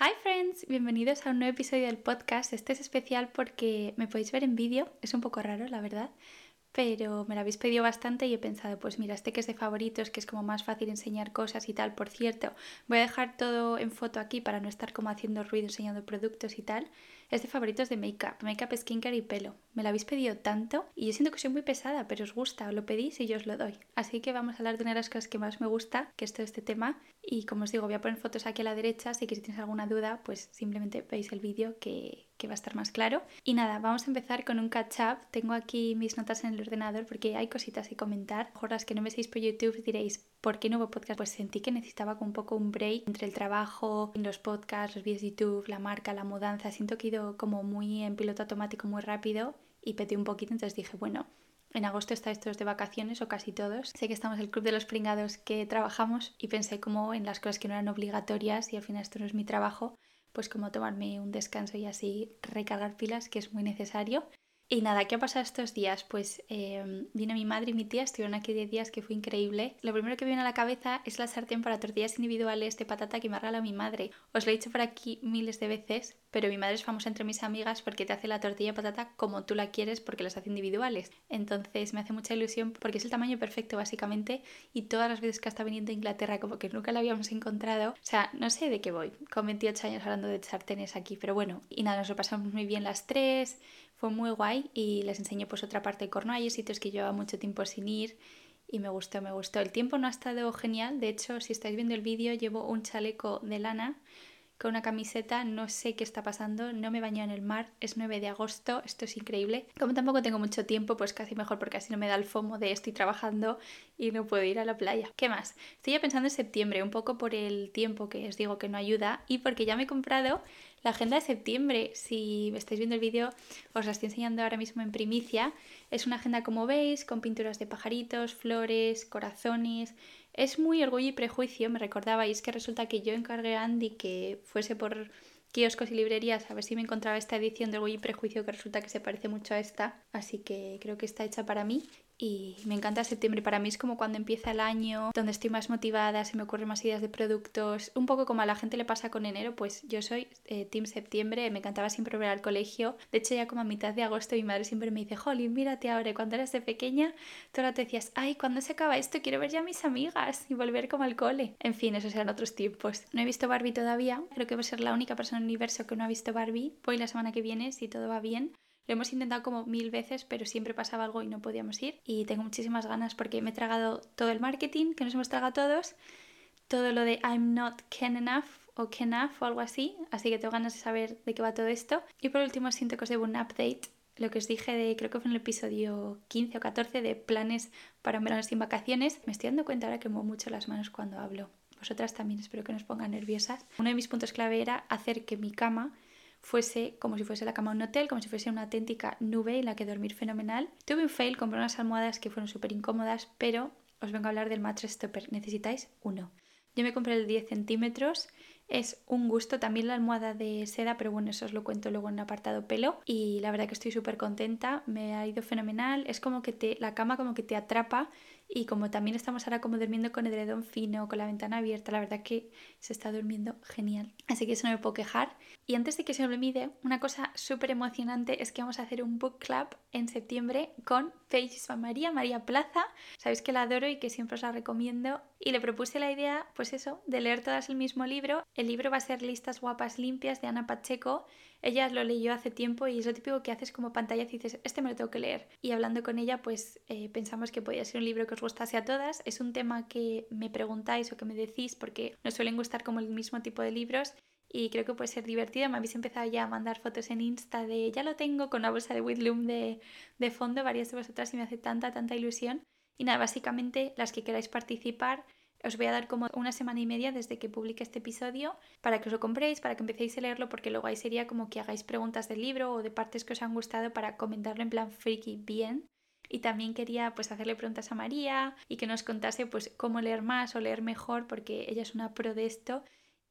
Hi friends, bienvenidos a un nuevo episodio del podcast. Este es especial porque me podéis ver en vídeo, es un poco raro la verdad, pero me lo habéis pedido bastante y he pensado, pues mira, este que es de favoritos, que es como más fácil enseñar cosas y tal, por cierto, voy a dejar todo en foto aquí para no estar como haciendo ruido enseñando productos y tal, es de favoritos de make-up, make-up, skincare y pelo. Me lo habéis pedido tanto y yo siento que soy muy pesada, pero os gusta, lo pedís y yo os lo doy. Así que vamos a hablar de una de las cosas que más me gusta, que es todo este tema, y como os digo, voy a poner fotos aquí a la derecha, así que si tienes alguna duda, pues simplemente veis el vídeo que, que va a estar más claro. Y nada, vamos a empezar con un catch up. Tengo aquí mis notas en el ordenador porque hay cositas que comentar. Mejor las que no me seguís por YouTube diréis, ¿por qué no hubo podcast? Pues sentí que necesitaba un poco un break entre el trabajo, los podcasts, los vídeos de YouTube, la marca, la mudanza. Siento que he ido como muy en piloto automático muy rápido y peté un poquito, entonces dije, bueno, en agosto estáis todos de vacaciones o casi todos. Sé que estamos el club de los pringados que trabajamos y pensé como en las cosas que no eran obligatorias y al final esto no es mi trabajo, pues como tomarme un descanso y así recargar pilas, que es muy necesario. Y nada, ¿qué ha pasado estos días? Pues eh, vino mi madre y mi tía, estuvieron aquí 10 días que fue increíble. Lo primero que me viene a la cabeza es la sartén para tortillas individuales de patata que me regala mi madre. Os lo he dicho por aquí miles de veces, pero mi madre es famosa entre mis amigas porque te hace la tortilla de patata como tú la quieres porque las hace individuales. Entonces me hace mucha ilusión porque es el tamaño perfecto básicamente y todas las veces que está viniendo a Inglaterra como que nunca la habíamos encontrado. O sea, no sé de qué voy, con 28 años hablando de sartenes aquí, pero bueno, y nada, nos lo pasamos muy bien las tres, muy guay y les enseñé pues otra parte de Cornwall, sitios que llevaba mucho tiempo sin ir y me gustó, me gustó. El tiempo no ha estado genial, de hecho si estáis viendo el vídeo llevo un chaleco de lana con una camiseta, no sé qué está pasando, no me baño en el mar, es 9 de agosto, esto es increíble. Como tampoco tengo mucho tiempo, pues casi mejor porque así no me da el fomo de estoy trabajando y no puedo ir a la playa. ¿Qué más? Estoy ya pensando en septiembre, un poco por el tiempo que os digo que no ayuda y porque ya me he comprado la agenda de septiembre. Si estáis viendo el vídeo, os la estoy enseñando ahora mismo en primicia. Es una agenda como veis, con pinturas de pajaritos, flores, corazones, es muy orgullo y prejuicio, me recordabais que resulta que yo encargué a Andy que fuese por kioscos y librerías a ver si me encontraba esta edición de Orgullo y Prejuicio que resulta que se parece mucho a esta, así que creo que está hecha para mí y me encanta septiembre. Para mí es como cuando empieza el año, donde estoy más motivada, se me ocurren más ideas de productos. Un poco como a la gente le pasa con enero, pues yo soy eh, Team Septiembre, me encantaba siempre volver al colegio. De hecho, ya como a mitad de agosto mi madre siempre me dice, Holly, mírate ahora. cuando eras de pequeña, tú ahora te decías, ay, ¿cuándo se acaba esto? Quiero ver ya a mis amigas y volver como al cole. En fin, esos eran otros tiempos. No he visto Barbie todavía, creo que voy a ser la única persona en el universo que no ha visto Barbie. Voy la semana que viene, si todo va bien. Lo hemos intentado como mil veces, pero siempre pasaba algo y no podíamos ir. Y tengo muchísimas ganas porque me he tragado todo el marketing que nos hemos tragado todos, todo lo de I'm not can enough o enough o algo así, así que tengo ganas de saber de qué va todo esto. Y por último siento que os debo un update, lo que os dije de, creo que fue en el episodio 15 o 14 de planes para un verano sin vacaciones. Me estoy dando cuenta ahora que muevo mucho las manos cuando hablo. Vosotras también espero que nos pongan nerviosas. Uno de mis puntos clave era hacer que mi cama fuese como si fuese la cama de un hotel, como si fuese una auténtica nube en la que dormir fenomenal. Tuve un fail, compré unas almohadas que fueron súper incómodas, pero os vengo a hablar del mattress topper. Necesitáis uno. Yo me compré el 10 centímetros, es un gusto, también la almohada de seda, pero bueno, eso os lo cuento luego en el apartado pelo y la verdad que estoy súper contenta, me ha ido fenomenal, es como que te, la cama como que te atrapa y como también estamos ahora como durmiendo con edredón fino, con la ventana abierta, la verdad que se está durmiendo genial, así que eso no me puedo quejar. Y antes de que se me olvide, una cosa súper emocionante es que vamos a hacer un book club en septiembre con Paige María, María Plaza, sabéis que la adoro y que siempre os la recomiendo y le propuse la idea, pues eso, de leer todas el mismo libro. El libro va a ser Listas Guapas Limpias de Ana Pacheco. Ella lo leyó hace tiempo y es lo típico que haces como pantalla y dices, este me lo tengo que leer. Y hablando con ella, pues eh, pensamos que podía ser un libro que os gustase a todas. Es un tema que me preguntáis o que me decís porque nos suelen gustar como el mismo tipo de libros y creo que puede ser divertido. Me habéis empezado ya a mandar fotos en Insta de ya lo tengo con una bolsa de Whitloom de, de fondo, varias de vosotras y me hace tanta, tanta ilusión. Y nada, básicamente las que queráis participar, os voy a dar como una semana y media desde que publique este episodio para que os lo compréis, para que empecéis a leerlo, porque luego ahí sería como que hagáis preguntas del libro o de partes que os han gustado para comentarlo en plan freaky bien. Y también quería pues hacerle preguntas a María y que nos contase pues cómo leer más o leer mejor, porque ella es una pro de esto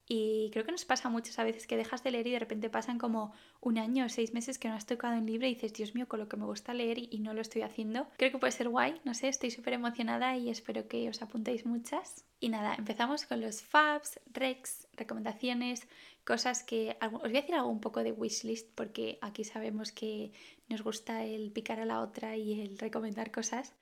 Y creo que nos pasa muchas a veces que dejas de leer y de repente pasan como un año o seis meses que no has tocado un libro y dices, Dios mío, con lo que me gusta leer y no lo estoy haciendo. Creo que puede ser guay, no sé, estoy súper emocionada y espero que os apuntéis muchas. Y nada, empezamos con los fabs, recs, recomendaciones, cosas que... Os voy a decir algo un poco de wishlist porque aquí sabemos que nos gusta el picar a la otra y el recomendar cosas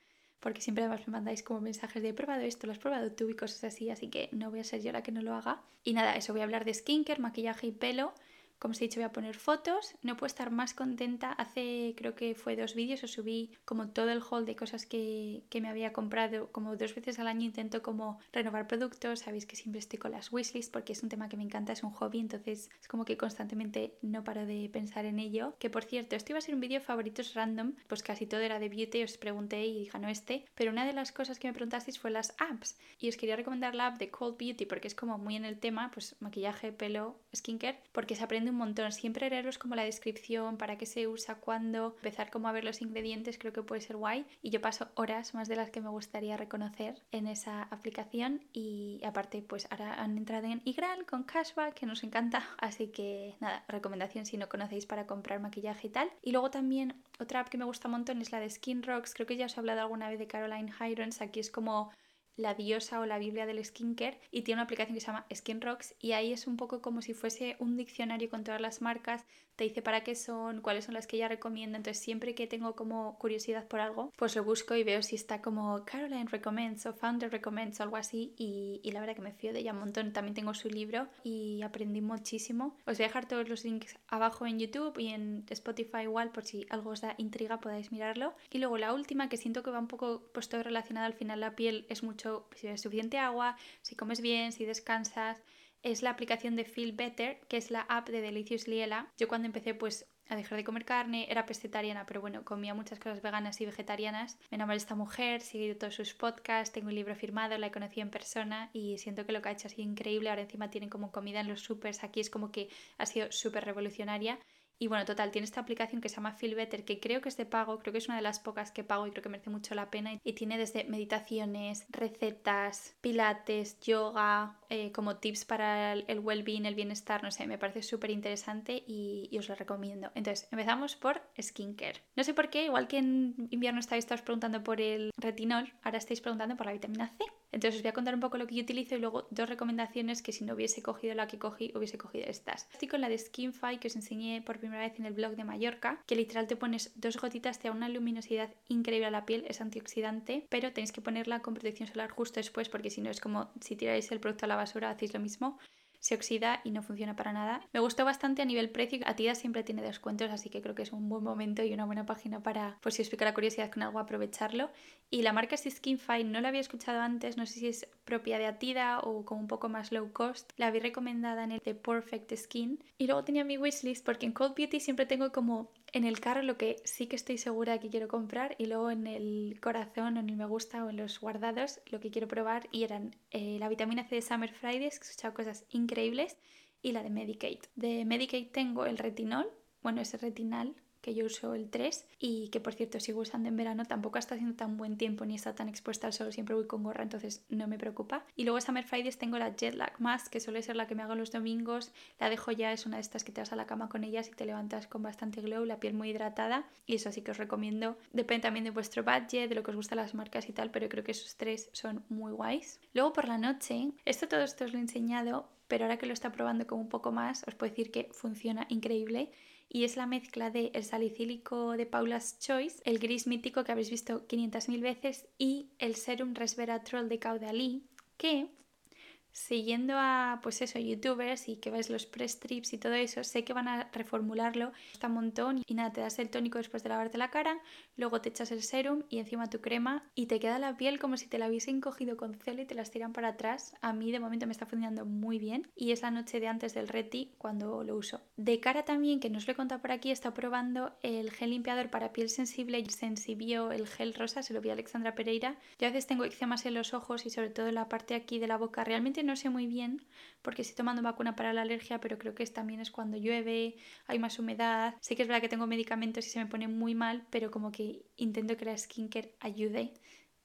porque siempre además me mandáis como mensajes de he probado esto, lo has probado tú y cosas así, así que no voy a ser yo la que no lo haga. Y nada, eso voy a hablar de skincare, maquillaje y pelo. Como os he dicho, voy a poner fotos. No puedo estar más contenta. Hace, creo que fue dos vídeos, os subí como todo el haul de cosas que, me había comprado. Como dos veces al año intento como renovar productos. Sabéis que siempre estoy con las wishlists porque es un tema que me encanta, es un hobby. Entonces es como que constantemente no paro de pensar en ello. Que por cierto, esto iba a ser un vídeo favoritos random. Pues casi todo era de beauty. Os pregunté y dije, no este. Pero una de las cosas que me preguntasteis fue las apps. Y os quería recomendar la app de Cold Beauty porque es como muy en el tema, pues maquillaje, pelo, skincare. Porque se aprende un montón. Siempre leeros como la descripción, para qué se usa, cuándo, empezar como a ver los ingredientes, creo que puede ser guay. Y yo paso horas más de las que me gustaría reconocer en esa aplicación. Y aparte, pues ahora han entrado en Igral con cashback, que nos encanta. Así que nada, recomendación si no conocéis para comprar maquillaje y tal. Y luego también otra app que me gusta un montón es la de Skin Rocks. Creo que ya os he hablado alguna vez de Caroline Hirons. Aquí es como la diosa o la Biblia del skincare y tiene una aplicación que se llama Skin Rocks y ahí es un poco como si fuese un diccionario con todas las marcas, te dice para qué son, cuáles son las que ella recomienda, entonces siempre que tengo como curiosidad por algo, pues lo busco y veo si está como Caroline Recommends o Founder Recommends o algo así y, la verdad que me fío de ella un montón, también tengo su libro y aprendí muchísimo. Os voy a dejar todos los links abajo en YouTube y en Spotify igual por si algo os da intriga podáis mirarlo. Y luego la última que siento que va un poco pues todo relacionado al final la piel es mucho si bebes suficiente agua, si comes bien, si descansas. Es la aplicación de Feel Better, que es la app de Delicious Liela. Yo cuando empecé pues a dejar de comer carne, era pescetariana, pero bueno, comía muchas cosas veganas y vegetarianas. Me enamoré de esta mujer, seguí todos sus podcasts, tengo un libro firmado, la he conocido en persona y siento que lo que ha hecho ha sido increíble. Ahora encima tienen como comida en los supers, aquí es como que ha sido súper revolucionaria y bueno, total, tiene esta aplicación que se llama Feel Better, que creo que es de pago, creo que es una de las pocas que pago y creo que merece mucho la pena. Y tiene desde meditaciones, recetas, pilates, yoga, eh, como tips para el well-being, el bienestar, no sé, me parece súper interesante y, os lo recomiendo. Entonces, empezamos por skincare. No sé por qué, igual que en invierno estáis preguntando por el retinol, ahora estáis preguntando por la vitamina C. Entonces os voy a contar un poco lo que yo utilizo y luego dos recomendaciones que si no hubiese cogido la que cogí, hubiese cogido estas. Estoy con la de Skinfy que os enseñé por primera vez en el blog de Mallorca, que literal te pones dos gotitas, te da una luminosidad increíble a la piel, es antioxidante, pero tenéis que ponerla con protección solar justo después porque si no es como si tiráis el producto a la basura, hacéis lo mismo se oxida y no funciona para nada. Me gustó bastante a nivel precio. Atida siempre tiene descuentos, así que creo que es un buen momento y una buena página para, pues si os pica la curiosidad con algo, aprovecharlo. Y la marca Skinfy, no la había escuchado antes, no sé si es propia de Atida o como un poco más low cost. La había recomendada en el de Perfect Skin. Y luego tenía mi wishlist porque en Cold Beauty siempre tengo como en el carro lo que sí que estoy segura que quiero comprar y luego en el corazón o en el me gusta o en los guardados lo que quiero probar y eran eh, la vitamina C de Summer Fridays, que he escuchado cosas increíbles, y la de Medicate. De Medicate tengo el retinol, bueno, ese retinal que yo uso el 3 y que por cierto sigo usando en verano, tampoco está haciendo tan buen tiempo ni está tan expuesta al sol, siempre voy con gorra, entonces no me preocupa. Y luego Summer Fridays tengo la Jet Lag Mask, que suele ser la que me hago los domingos, la dejo ya, es una de estas que te vas a la cama con ellas y te levantas con bastante glow, la piel muy hidratada y eso sí que os recomiendo. Depende también de vuestro budget, de lo que os gustan las marcas y tal, pero creo que esos tres son muy guays. Luego por la noche, esto todo esto os lo he enseñado, pero ahora que lo está probando como un poco más, os puedo decir que funciona increíble y es la mezcla de el salicílico de Paula's Choice, el gris mítico que habéis visto 500.000 veces y el serum resveratrol de Caudalí, que siguiendo a, pues eso, youtubers y que ves los press strips y todo eso, sé que van a reformularlo, está un montón y nada, te das el tónico después de lavarte la cara, luego te echas el serum y encima tu crema y te queda la piel como si te la hubiesen cogido con celo y te las tiran para atrás. A mí de momento me está funcionando muy bien y es la noche de antes del reti cuando lo uso. De cara también, que no os lo he contado por aquí, está probando el gel limpiador para piel sensible y Sensibio, el gel rosa, se lo vi a Alexandra Pereira. Yo a veces tengo eczemas en los ojos y sobre todo en la parte aquí de la boca. Realmente no sé muy bien porque estoy tomando vacuna para la alergia, pero creo que también es cuando llueve, hay más humedad. Sé que es verdad que tengo medicamentos y se me pone muy mal, pero como que intento que la skincare ayude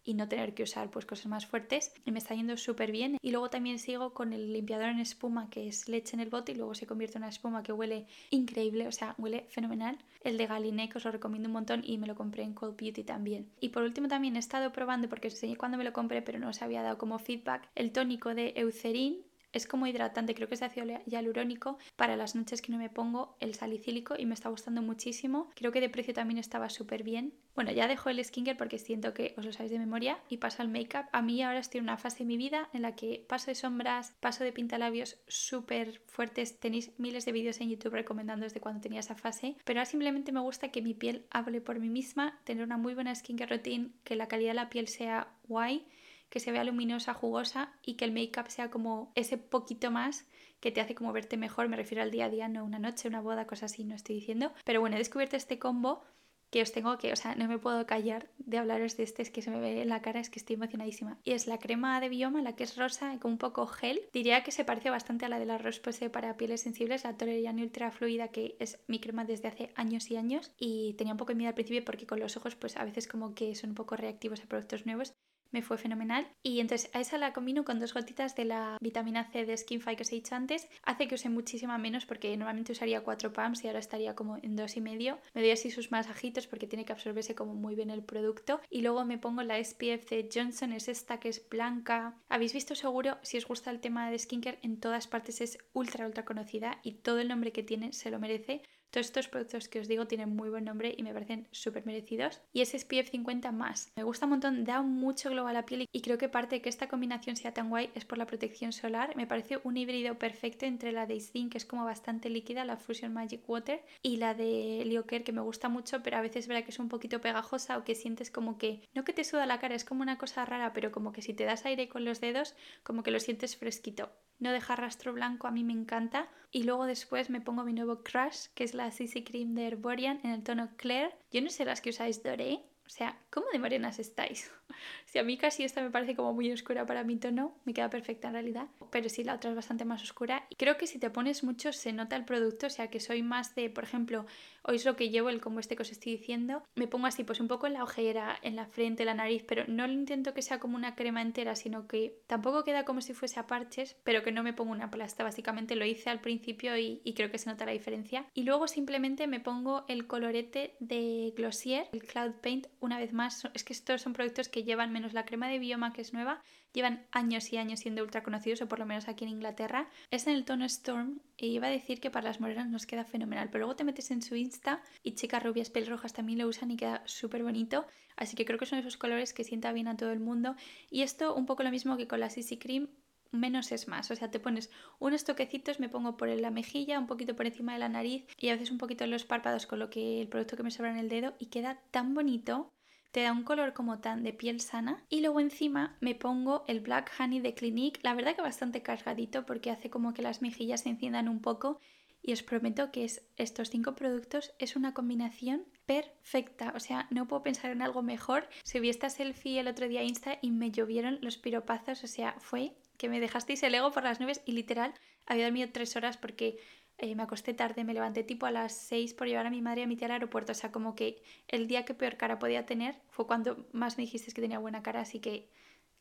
y no tener que usar pues cosas más fuertes y me está yendo súper bien y luego también sigo con el limpiador en espuma que es leche en el bote y luego se convierte en una espuma que huele increíble, o sea, huele fenomenal. El de Galine que os lo recomiendo un montón y me lo compré en Cold Beauty también. Y por último también he estado probando porque os enseñé cuando me lo compré pero no os había dado como feedback el tónico de Eucerin es como hidratante, creo que es de ácido hialurónico para las noches que no me pongo el salicílico y me está gustando muchísimo. Creo que de precio también estaba súper bien. Bueno, ya dejo el skincare porque siento que os lo sabéis de memoria y paso al make-up. A mí ahora estoy en una fase de mi vida en la que paso de sombras, paso de pintalabios súper fuertes. Tenéis miles de vídeos en YouTube recomendando desde cuando tenía esa fase, pero ahora simplemente me gusta que mi piel hable por mí misma, tener una muy buena skincare routine, que la calidad de la piel sea guay que se vea luminosa, jugosa y que el make-up sea como ese poquito más que te hace como verte mejor. Me refiero al día a día, no una noche, una boda, cosas así, no estoy diciendo. Pero bueno, he descubierto este combo que os tengo que, o sea, no me puedo callar de hablaros de este, es que se me ve en la cara, es que estoy emocionadísima. Y es la crema de Bioma, la que es rosa, con un poco gel. Diría que se parece bastante a la de la Rose Posay para pieles sensibles, la Toleriane Ultra Fluida, que es mi crema desde hace años y años. Y tenía un poco de miedo al principio porque con los ojos, pues a veces como que son un poco reactivos a productos nuevos me fue fenomenal. Y entonces a esa la combino con dos gotitas de la vitamina C de Skinfy que os he dicho antes. Hace que use muchísima menos porque normalmente usaría 4 pumps y ahora estaría como en dos y medio. Me doy así sus masajitos porque tiene que absorberse como muy bien el producto. Y luego me pongo la SPF de Johnson, es esta que es blanca. Habéis visto seguro, si os gusta el tema de skincare, en todas partes es ultra, ultra conocida y todo el nombre que tiene se lo merece. Todos estos productos que os digo tienen muy buen nombre y me parecen súper merecidos. Y es SPF 50 más. Me gusta un montón, da mucho glow a la piel y creo que parte de que esta combinación sea tan guay es por la protección solar. Me parece un híbrido perfecto entre la de Skin, que es como bastante líquida, la Fusion Magic Water, y la de Lioker, que me gusta mucho, pero a veces es verdad que es un poquito pegajosa o que sientes como que, no que te suda la cara, es como una cosa rara, pero como que si te das aire con los dedos, como que lo sientes fresquito no deja rastro blanco, a mí me encanta. Y luego después me pongo mi nuevo crush, que es la CC Cream de Herborian en el tono Claire. Yo no sé las que usáis Doré, o sea, ¿cómo de morenas estáis? si a mí casi esta me parece como muy oscura para mi tono, me queda perfecta en realidad, pero sí la otra es bastante más oscura. Creo que si te pones mucho se nota el producto, o sea que soy más de, por ejemplo, hoy es lo que llevo, el como este que os estoy diciendo, me pongo así pues un poco en la ojera, en la frente, la nariz, pero no lo intento que sea como una crema entera, sino que tampoco queda como si fuese a parches, pero que no me pongo una plasta, básicamente lo hice al principio y, y creo que se nota la diferencia. Y luego simplemente me pongo el colorete de Glossier, el Cloud Paint, una vez más, es que estos son productos que llevan, menos la crema de Bioma que es nueva, llevan años y años siendo ultra conocidos, o por lo menos aquí en Inglaterra. Es en el tono Storm y iba a decir que para las morenas nos queda fenomenal, pero luego te metes en su Insta y chicas rubias pelirrojas también lo usan y queda súper bonito. Así que creo que son esos colores que sienta bien a todo el mundo. Y esto un poco lo mismo que con la CC Cream, menos es más. O sea, te pones unos toquecitos, me pongo por la mejilla, un poquito por encima de la nariz y a veces un poquito en los párpados con lo que el producto que me sobra en el dedo y queda tan bonito. Te da un color como tan de piel sana. Y luego encima me pongo el Black Honey de Clinique. La verdad que bastante cargadito porque hace como que las mejillas se enciendan un poco. Y os prometo que es, estos cinco productos es una combinación perfecta. O sea, no puedo pensar en algo mejor. Subí esta selfie el otro día a Insta y me llovieron los piropazos. O sea, fue que me dejasteis el ego por las nubes y literal había dormido tres horas porque eh, me acosté tarde, me levanté tipo a las seis por llevar a mi madre a mi tía al aeropuerto. O sea, como que el día que peor cara podía tener fue cuando más me dijiste que tenía buena cara, así que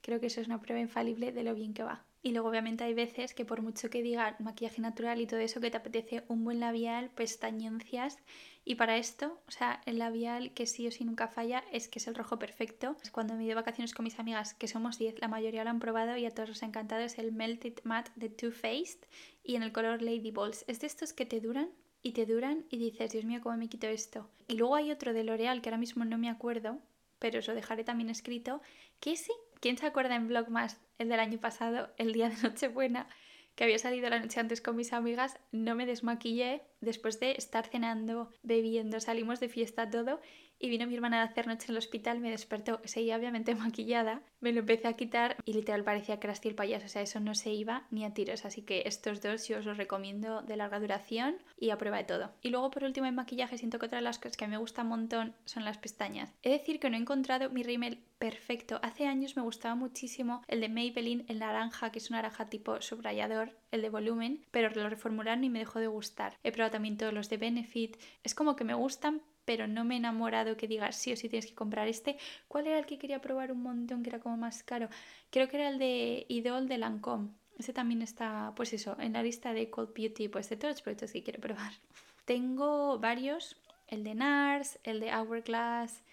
creo que eso es una prueba infalible de lo bien que va. Y luego obviamente hay veces que por mucho que diga maquillaje natural y todo eso, que te apetece un buen labial, pestañencias. Y para esto, o sea, el labial que sí o sí nunca falla es que es el rojo perfecto. Cuando me he ido vacaciones con mis amigas, que somos 10, la mayoría lo han probado y a todos os ha encantado, es el Melted Matte de Too Faced y en el color Lady Balls. Es de estos que te duran y te duran y dices, Dios mío, ¿cómo me quito esto? Y luego hay otro de L'Oreal que ahora mismo no me acuerdo, pero os lo dejaré también escrito, que sí, ¿quién se acuerda en Vlogmas el del año pasado, el día de Nochebuena, que había salido la noche antes con mis amigas, no me desmaquillé después de estar cenando, bebiendo, salimos de fiesta todo y vino mi hermana a hacer noche en el hospital, me despertó, seguía obviamente maquillada, me lo empecé a quitar y literal parecía que era el payaso, o sea, eso no se iba ni a tiros, así que estos dos yo os los recomiendo de larga duración y a prueba de todo. Y luego por último en maquillaje siento que otra de las cosas que me gusta un montón son las pestañas. He de decir que no he encontrado mi rímel perfecto. Hace años me gustaba muchísimo el de Maybelline, el naranja, que es un naranja tipo subrayador, el de volumen, pero lo reformularon y me dejó de gustar. He probado también todos los de Benefit. Es como que me gustan, pero no me he enamorado que digas sí o sí tienes que comprar este. ¿Cuál era el que quería probar un montón que era como más caro? Creo que era el de Idol de Lancome. Ese también está, pues eso, en la lista de Cold Beauty, pues de todos los productos que quiero probar. Tengo varios, el de NARS, el de Hourglass,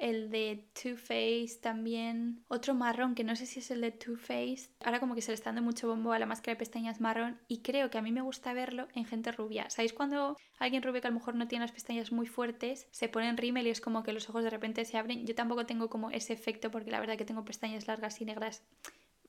el de Too Faced también, otro marrón que no sé si es el de Too Faced. Ahora como que se le está dando mucho bombo a la máscara de pestañas marrón y creo que a mí me gusta verlo en gente rubia. ¿Sabéis cuando alguien rubio que a lo mejor no tiene las pestañas muy fuertes se pone en rímel y es como que los ojos de repente se abren? Yo tampoco tengo como ese efecto porque la verdad que tengo pestañas largas y negras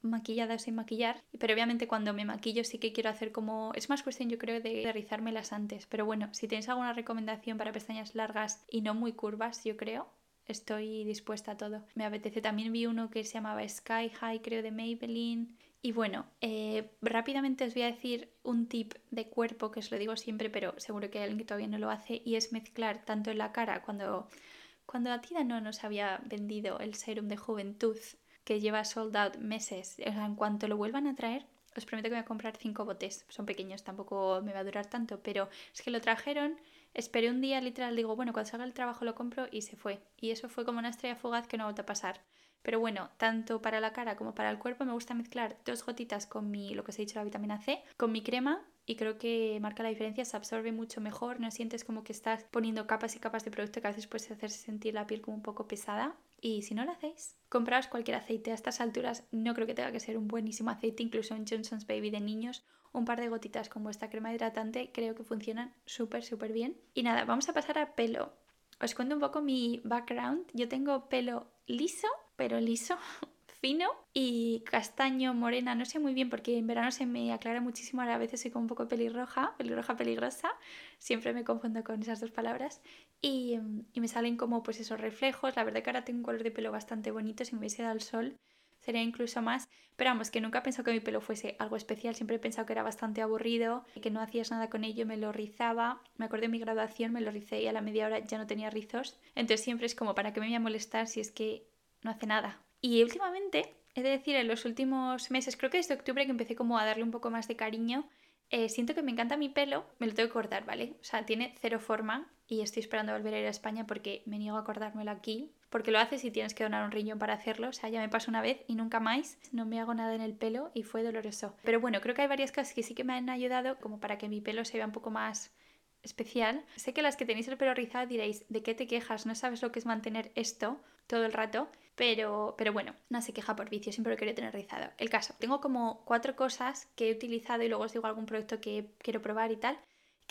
maquilladas sin maquillar, pero obviamente cuando me maquillo sí que quiero hacer como... Es más cuestión yo creo de rizármelas antes, pero bueno, si tenéis alguna recomendación para pestañas largas y no muy curvas, yo creo, estoy dispuesta a todo. Me apetece. También vi uno que se llamaba Sky High, creo, de Maybelline. Y bueno, eh, rápidamente os voy a decir un tip de cuerpo que os lo digo siempre, pero seguro que hay alguien que todavía no lo hace, y es mezclar tanto en la cara cuando, cuando Atida no nos había vendido el serum de juventud que lleva sold out meses. En cuanto lo vuelvan a traer, os prometo que voy a comprar cinco botes. Son pequeños, tampoco me va a durar tanto, pero es que lo trajeron Esperé un día, literal, digo, bueno, cuando salga el trabajo lo compro y se fue. Y eso fue como una estrella fugaz que no ha vuelto a pasar. Pero bueno, tanto para la cara como para el cuerpo me gusta mezclar dos gotitas con mi, lo que os he dicho, la vitamina C, con mi crema y creo que marca la diferencia, se absorbe mucho mejor, no sientes como que estás poniendo capas y capas de producto que a veces puede hacerse sentir la piel como un poco pesada. Y si no lo hacéis, compraos cualquier aceite. A estas alturas no creo que tenga que ser un buenísimo aceite, incluso en Johnson's Baby de niños un par de gotitas con vuestra crema hidratante creo que funcionan súper, súper bien. Y nada, vamos a pasar a pelo. Os cuento un poco mi background. Yo tengo pelo liso, pero liso, fino y castaño, morena, no sé muy bien porque en verano se me aclara muchísimo, ahora a veces soy como un poco pelirroja, pelirroja peligrosa, siempre me confundo con esas dos palabras y, y me salen como pues esos reflejos, la verdad que ahora tengo un color de pelo bastante bonito, si me hubiese dado el sol sería incluso más. Pero vamos, que nunca he pensado que mi pelo fuese algo especial, siempre he pensado que era bastante aburrido, que no hacías nada con ello, me lo rizaba. Me acuerdo de mi graduación, me lo ricé y a la media hora ya no tenía rizos. Entonces siempre es como, ¿para qué me voy a molestar si es que no hace nada? Y últimamente, he de decir, en los últimos meses, creo que desde octubre que empecé como a darle un poco más de cariño, eh, siento que me encanta mi pelo, me lo tengo que cortar, ¿vale? O sea, tiene cero forma y estoy esperando volver a ir a España porque me niego a cortármelo aquí, porque lo haces y tienes que donar un riñón para hacerlo, o sea, ya me pasó una vez y nunca más, no me hago nada en el pelo y fue doloroso. Pero bueno, creo que hay varias cosas que sí que me han ayudado como para que mi pelo se vea un poco más especial. Sé que las que tenéis el pelo rizado diréis, ¿de qué te quejas? No sabes lo que es mantener esto todo el rato, pero, pero bueno, no se queja por vicio, siempre lo quiero tener rizado. El caso, tengo como cuatro cosas que he utilizado y luego os digo algún producto que quiero probar y tal,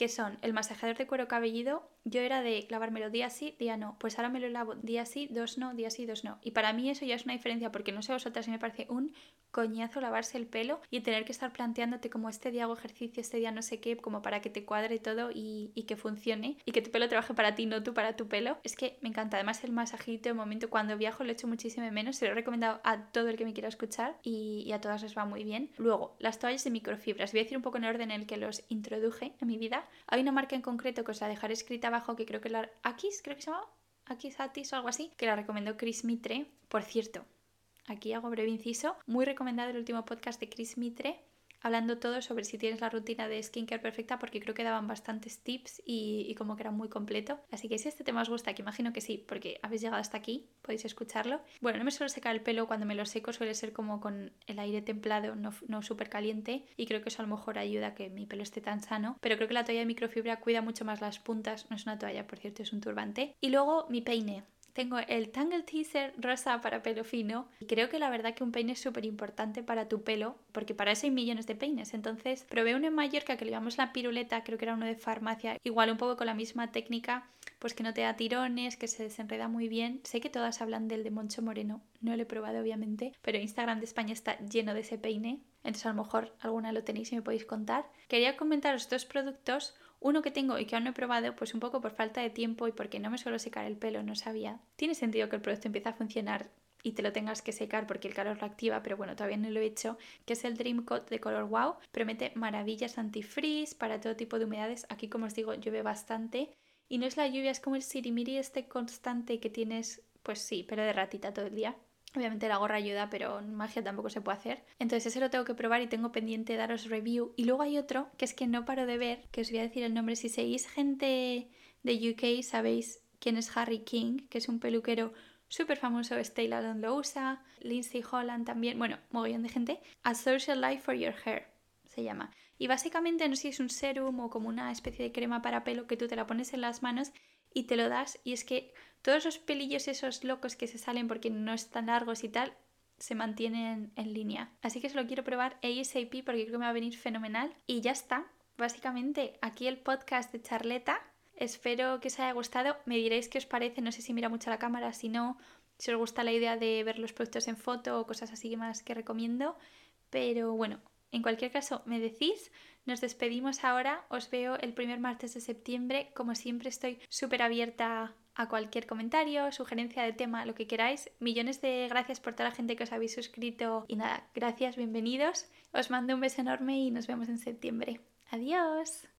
que son el masajeador de cuero cabelludo. Yo era de lavármelo día sí, día no. Pues ahora me lo lavo día sí, dos no, día sí, dos no. Y para mí eso ya es una diferencia porque no sé vosotras si me parece un coñazo lavarse el pelo y tener que estar planteándote como este día hago ejercicio, este día no sé qué, como para que te cuadre todo y, que funcione y que tu pelo trabaje para ti, no tú para tu pelo. Es que me encanta. Además el masajito de momento cuando viajo lo he hecho muchísimo menos. Se lo he recomendado a todo el que me quiera escuchar y, y a todas les va muy bien. Luego, las toallas de microfibras. Voy a decir un poco en orden en el que los introduje en mi vida. Hay una marca en concreto que os la dejaré escrita abajo que creo que la... Akis, creo que se llama. Akis Atis o algo así, que la recomendó Chris Mitre. Por cierto, aquí hago breve inciso. Muy recomendado el último podcast de Chris Mitre hablando todo sobre si tienes la rutina de skincare perfecta porque creo que daban bastantes tips y, como que era muy completo. Así que si este tema os gusta, que imagino que sí, porque habéis llegado hasta aquí, podéis escucharlo. Bueno, no me suelo secar el pelo, cuando me lo seco suele ser como con el aire templado, no, no súper caliente y creo que eso a lo mejor ayuda a que mi pelo esté tan sano. Pero creo que la toalla de microfibra cuida mucho más las puntas, no es una toalla, por cierto, es un turbante. Y luego mi peine. Tengo el Tangle Teaser rosa para pelo fino y creo que la verdad que un peine es súper importante para tu pelo porque para eso hay millones de peines. Entonces probé uno en Mallorca que le llamamos la piruleta, creo que era uno de farmacia, igual un poco con la misma técnica, pues que no te da tirones, que se desenreda muy bien. Sé que todas hablan del de Moncho Moreno, no lo he probado obviamente, pero Instagram de España está lleno de ese peine. Entonces a lo mejor alguna lo tenéis y me podéis contar. Quería comentaros dos productos uno que tengo y que aún no he probado, pues un poco por falta de tiempo y porque no me suelo secar el pelo, no sabía. Tiene sentido que el producto empiece a funcionar y te lo tengas que secar porque el calor lo activa, pero bueno, todavía no lo he hecho, que es el Dream Coat de color wow. Promete maravillas anti-freeze para todo tipo de humedades. Aquí, como os digo, llueve bastante. Y no es la lluvia, es como el sirimiri este constante que tienes, pues sí, pero de ratita todo el día. Obviamente la gorra ayuda, pero magia tampoco se puede hacer. Entonces ese lo tengo que probar y tengo pendiente daros review. Y luego hay otro que es que no paro de ver, que os voy a decir el nombre. Si seguís gente de UK sabéis quién es Harry King, que es un peluquero súper famoso, Stay Lauder lo usa, Lindsay Holland también, bueno, mogollón de gente. A Social Life for Your Hair se llama. Y básicamente no sé si es un serum o como una especie de crema para pelo que tú te la pones en las manos y te lo das y es que todos los pelillos esos locos que se salen porque no están largos y tal se mantienen en línea. Así que se lo quiero probar ASAP porque creo que me va a venir fenomenal. Y ya está. Básicamente, aquí el podcast de Charleta. Espero que os haya gustado. Me diréis qué os parece. No sé si mira mucho la cámara, si no, si os gusta la idea de ver los productos en foto o cosas así más que recomiendo. Pero bueno, en cualquier caso, me decís, nos despedimos ahora, os veo el primer martes de septiembre, como siempre estoy súper abierta a cualquier comentario, sugerencia de tema, lo que queráis. Millones de gracias por toda la gente que os habéis suscrito y nada, gracias, bienvenidos. Os mando un beso enorme y nos vemos en septiembre. Adiós.